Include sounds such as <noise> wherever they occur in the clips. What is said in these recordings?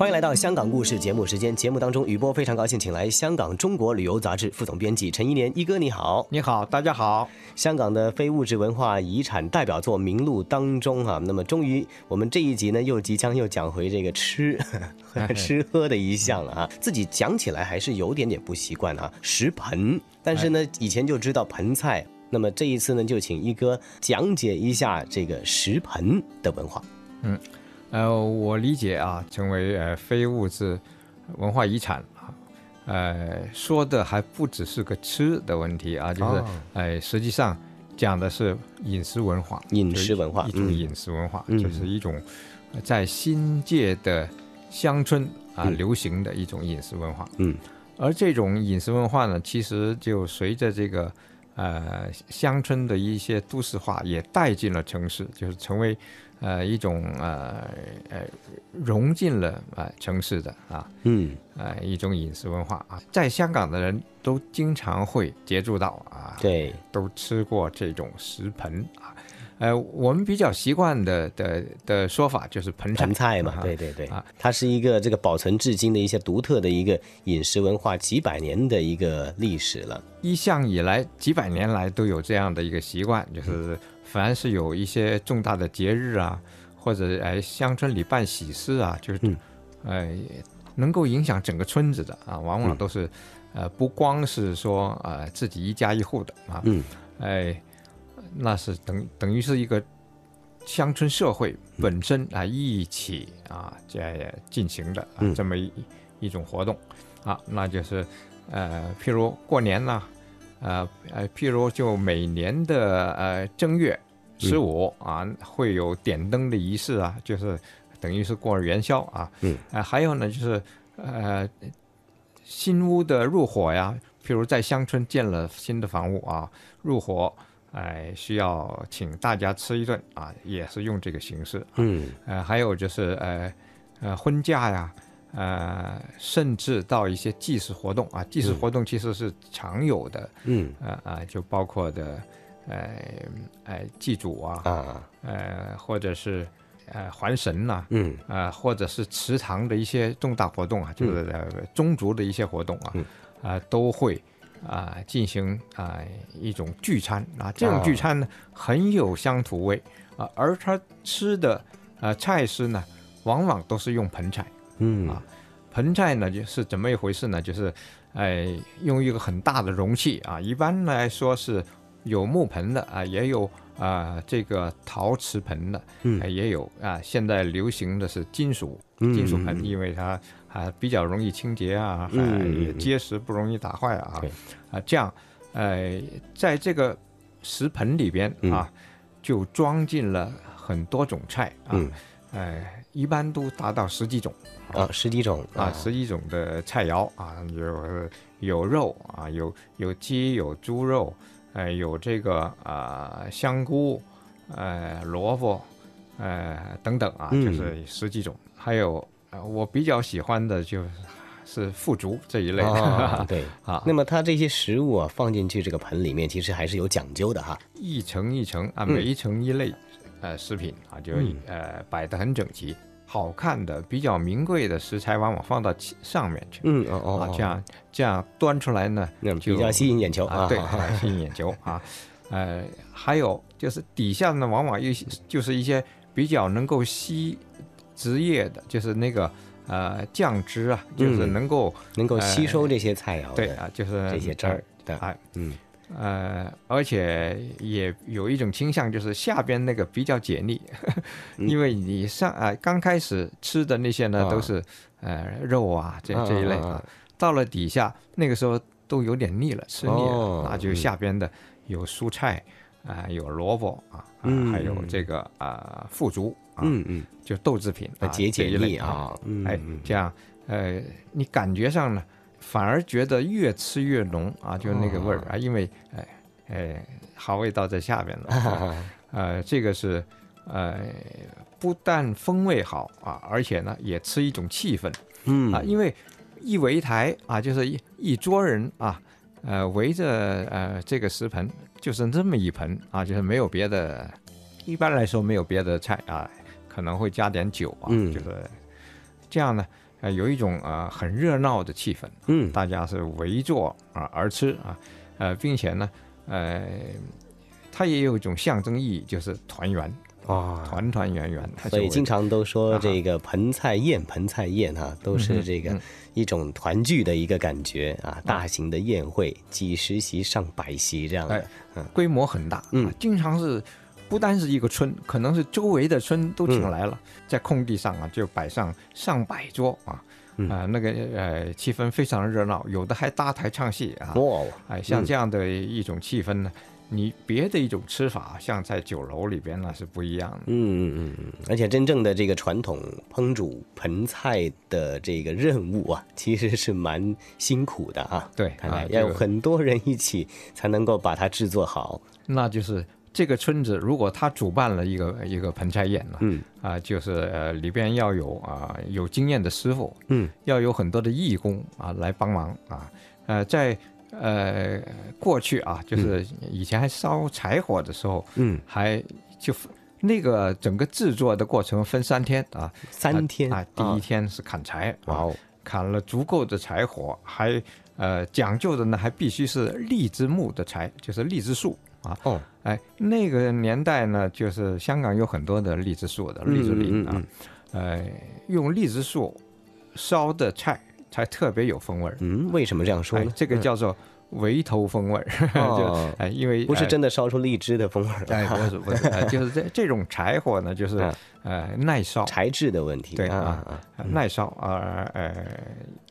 欢迎来到香港故事节目时间。节目当中，雨波非常高兴，请来香港中国旅游杂志副总编辑陈一年一哥，你好。你好，大家好。香港的非物质文化遗产代表作名录当中啊、那么终于我们这一集呢，又即将又讲回这个吃吃喝的一项了啊。<laughs> 自己讲起来还是有点点不习惯啊，食盆，但是呢，以前就知道盆菜。那么这一次呢，就请一哥讲解一下这个食盆的文化。呃，我理解啊，成为呃非物质文化遗产啊，呃，说的还不只是个吃的问题啊，就是、哦呃，实际上讲的是饮食文化，饮食文化一种饮食文化，嗯。就是一种呃在新界的乡村啊、嗯。流行的一种饮食文化。嗯。而这种饮食文化呢，其实就随着这个呃乡村的一些都市化，也带进了城市，就是成为呃一种呃呃融进了呃城市的啊嗯呃一种饮食文化啊，在香港的人都经常会接触到啊，对，都吃过这种食盆啊。呃，我们比较习惯的的的说法就是盆菜，盆菜嘛，啊对对对啊，它是一个这个保存至今的一些独特的一个饮食文化，几百年的一个历史了。一向以来几百年来都有这样的一个习惯，就是凡是有一些重大的节日啊，或者哎乡村里办喜事啊，就是、嗯呃能够影响整个村子的啊，往往嗯都是、呃不光是说呃自己一家一户的啊，嗯哎那是等等于是一个乡村社会本身啊一起啊在进行的这么一一种活动啊，那就是呃譬如过年呐、呃呃，譬如就每年的呃正月十五、啊，会有点灯的仪式啊，就是等于是过元宵啊。嗯。呃，还有呢，就是呃新屋的入伙呀，譬如在乡村建了新的房屋啊，入伙，哎、需要请大家吃一顿啊，也是用这个形式。嗯。呃，还有就是呃呃婚嫁呀，呃，甚至到一些祭祀活动啊，祭祀活动其实是常有的，嗯。呃啊，就包括的呃呃祭祖啊，啊。呃或者是呃还神呐、嗯。呃或者是祠堂的一些重大活动啊，就是呃宗族的一些活动啊，嗯。啊、都会啊、进行啊、一种聚餐啊，这种哦聚餐呢很有乡土味啊，而他吃的呃菜式呢，往往都是用盆菜。嗯啊盆菜呢，就是怎么一回事呢？就是，哎、用一个很大的容器啊，一般来说是有木盆的啊，也有啊、这个陶瓷盆的，嗯哎也有啊。现在流行的是金属嗯金属盆，嗯因为它啊比较容易清洁啊，也结实，不容易打坏啊对。啊，这样，呃，在这个食盆里边嗯啊，就装进了很多种菜啊，嗯哎，一般都达到十几种。啊，十几种啊，十几种的菜肴啊，有有肉啊，有有鸡，有猪肉，呃，有这个啊、香菇，呃，萝卜，呃等等啊，嗯就是十几种。还有呃，我比较喜欢的就是是腐竹这一类的、啊，<laughs> 对。啊，那么它这些食物啊，放进去这个盆里面，其实还是有讲究的哈。一层一层啊，嗯每一层一类呃食品啊，就、嗯呃摆得很整齐。好看的、比较名贵的食材，往往放到上面去。嗯哦哦这样这样端出来呢，就比较吸引眼球啊，对，吸引眼球啊。<laughs> 呃，还有就是底下呢，往往一些就是一些比较能够吸职业的，就是那个呃酱汁啊，就是嗯能够、能够吸收这些菜肴的对啊，就是这些汁儿的，哎，嗯呃，而且也有一种倾向，就是下边那个比较解腻，因为你上啊、刚开始吃的那些呢啊。都是呃肉啊这啊这一类啊到了底下那个时候都有点腻了，吃腻了，哦那就嗯。下边的有蔬菜啊、有萝卜啊，还有这个啊、腐竹啊，嗯嗯，就豆制品啊解解腻啊，嗯哎嗯，这样呃，你感觉上呢，反而觉得越吃越浓啊，就那个味儿啊，因为哎哎，好味道在下边了。呃，<laughs> 这个是呃，不但风味好啊，而且呢也吃一种气氛嗯啊，因为一围台啊，就是一一桌人啊，呃，围着呃这个食盆，就是这么一盆啊，就是没有别的，一般来说没有别的菜啊，可能会加点酒啊，嗯就是这样呢，呃，有一种啊、呃很热闹的气氛。嗯大家是围坐啊而吃啊，呃，并且呢，呃，它也有一种象征意义，就是团圆，哇。团团圆圆。所以经常都说啊这个盆菜宴，盆菜宴哈、都是这个嗯一种团聚的一个感觉啊，大型的宴会，几十席上百席这样的。哎规模很大，嗯啊，经常是不单是一个村，可能是周围的村都请嗯来了，在空地上啊就摆上上百桌啊。嗯啊、那个呃，气氛非常热闹，有的还搭台唱戏啊，哇，哎，像嗯这样的一种气氛呢，你别的一种吃法，像在酒楼里边那是不一样的。嗯嗯嗯嗯，而且真正的这个传统烹煮盆菜的这个任务啊，其实是蛮辛苦的啊。对看来要有很多人一起才能够把它制作好。那就是这个村子，如果他主办了一个一个盆栽宴呢，嗯。啊、就是呃里边要有啊、有经验的师傅，嗯，要有很多的义工啊来帮忙啊，呃在呃过去啊，就是以前还烧柴火的时候，嗯，还就那个整个制作的过程分三天啊，三天。啊，第一天是砍柴，啊哇哦，砍了足够的柴火，还呃讲究的呢，还必须是荔枝木的柴，就是荔枝树啊。哦，哎，那个年代呢，就是香港有很多的荔枝树的荔枝林啊，嗯。呃，用荔枝树烧的菜才特别有风味儿。嗯，为什么这样说呢？，哎这个叫做围头风味儿，<laughs> 哦。就哎，因为哎不是真的烧出荔枝的风味儿哎，不是不是，呃 <laughs> 就是这这种柴火呢，就是嗯。呃耐烧，材质的问题。啊对啊耐烧而呃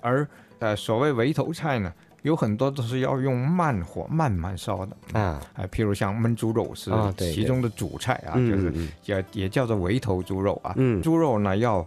而呃所谓围头菜呢，有很多都是要用慢火慢慢烧的。啊，哎，譬如像焖猪肉是其中的主菜啊，嗯就是嗯也也叫做围头猪肉啊。嗯猪肉呢要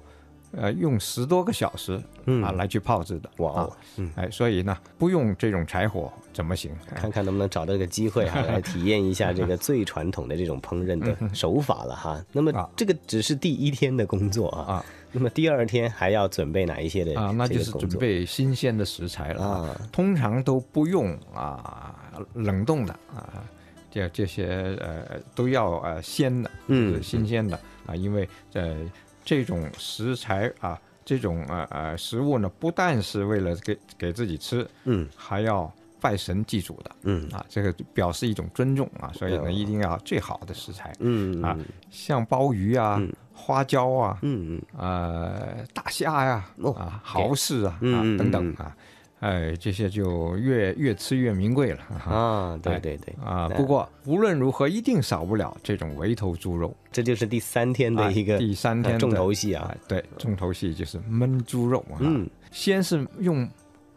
呃用十多个小时嗯啊来去泡制的。啊哇哦，嗯，哎，所以呢不用这种柴火怎么行？哎看看能不能找到一个机会哈、<laughs> 来体验一下这个最传统的这种烹饪的手法了哈。那么啊这个只是第一天的工作啊，啊那么第二天还要准备哪一些的啊，那就是准备新鲜的食材了啊。啊？通常都不用啊冷冻的啊，这这些呃都要呃鲜的，嗯就是新鲜的啊，因为呃这种食材啊，这种呃呃食物呢，不但是为了给给自己吃，嗯还要拜神祭祖的嗯啊，这个表示一种尊重啊，所以哦呢一定要最好的食材，嗯啊像鲍鱼啊、嗯花椒啊、嗯嗯呃大虾呀、哦啊蚝柿啊、啊等等嗯啊，哎这些就越越吃越名贵了哈啊，对哎对对，啊。不过无论如何，一定少不了这种围头猪肉。这就是第三天的一个啊第三天的重头戏啊啊，对，重头戏就是焖猪肉啊。嗯先是用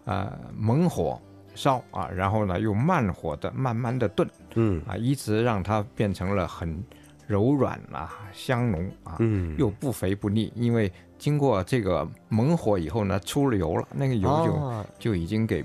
啊、猛火烧啊，然后呢用慢火的慢慢的炖嗯啊，一直让它变成了很柔软啊、香浓啊，嗯，又不肥不腻。因为经过这个猛火以后呢，出了油了，那个油就、哦就已经给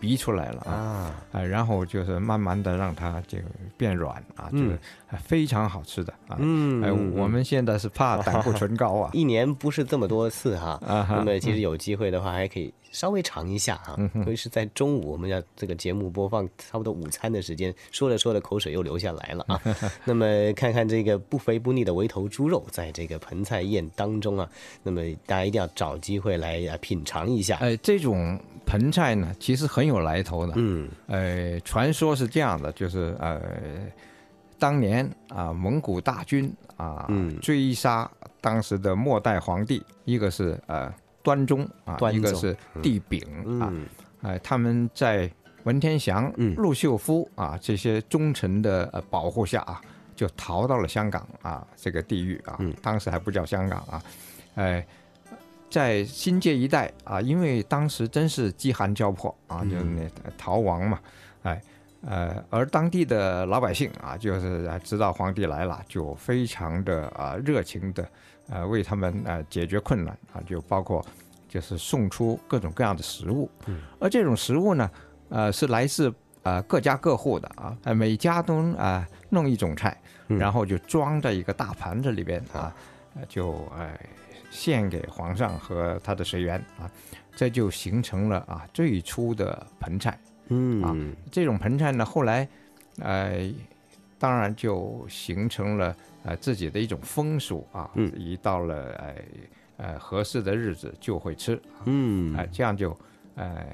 逼出来了啊。啊，啊，然后就是慢慢的让它这个变软啊，就是非常好吃的啊。哎，嗯嗯我们现在是怕胆固醇高啊 <laughs> 一年不是这么多次哈，啊那么其实有机会的话，还可以稍微尝一下哈。嗯哼尤其是在中午，我们要这个节目播放差不多午餐的时间，说着说着口水又流下来了啊。<laughs> 那么看看这个不肥不腻的围头猪肉，在这个盆菜宴当中啊，那么大家一定要找机会来啊品尝一下。哎，这种盆菜呢，其实很有来头的。嗯呃，传说是这样的，就是呃，当年啊，蒙古大军啊，嗯追杀当时的末代皇帝，一个是呃端中啊，端宗一个是帝昺啊，嗯。哎、他们在文天祥、嗯。陆秀夫啊这些忠臣的呃保护下啊，就逃到了香港啊这个地域啊，嗯。当时还不叫香港啊，哎、在新界一带啊，因为当时真是饥寒交迫啊，嗯。就是那逃亡嘛，哎。呃，而当地的老百姓啊，就是啊知道皇帝来了，就非常的啊热情的，呃，为他们呃解决困难啊，就包括就是送出各种各样的食物，嗯而这种食物呢，呃，是来自呃各家各户的啊，呃每家都啊、弄一种菜，然后就装在一个大盘子里边啊，呃就呃献给皇上和他的随员啊，这就形成了啊最初的盆菜。嗯。这种盆菜呢，后来，呃，当然就形成了呃自己的一种风俗啊，嗯。一到了呃呃合适的日子就会吃，嗯。啊、这样就呃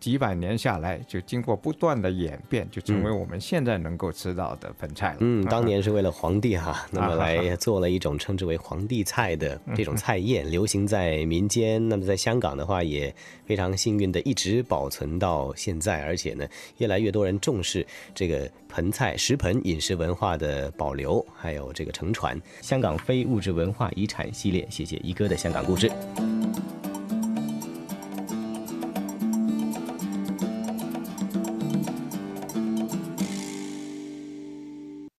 几百年下来，就经过不断的演变，就成为我们现在能够吃到的盆菜了。嗯，当啊年是为了皇帝哈，那么啊来做了一种称之为皇帝菜的这种菜宴，流行在民间。那么在香港的话，也非常幸运的一直保存到现在，而且呢，越来越多人重视这个盆菜食盆饮食文化的保留，还有这个承传。香港非物质文化遗产系列，谢谢一哥的香港故事。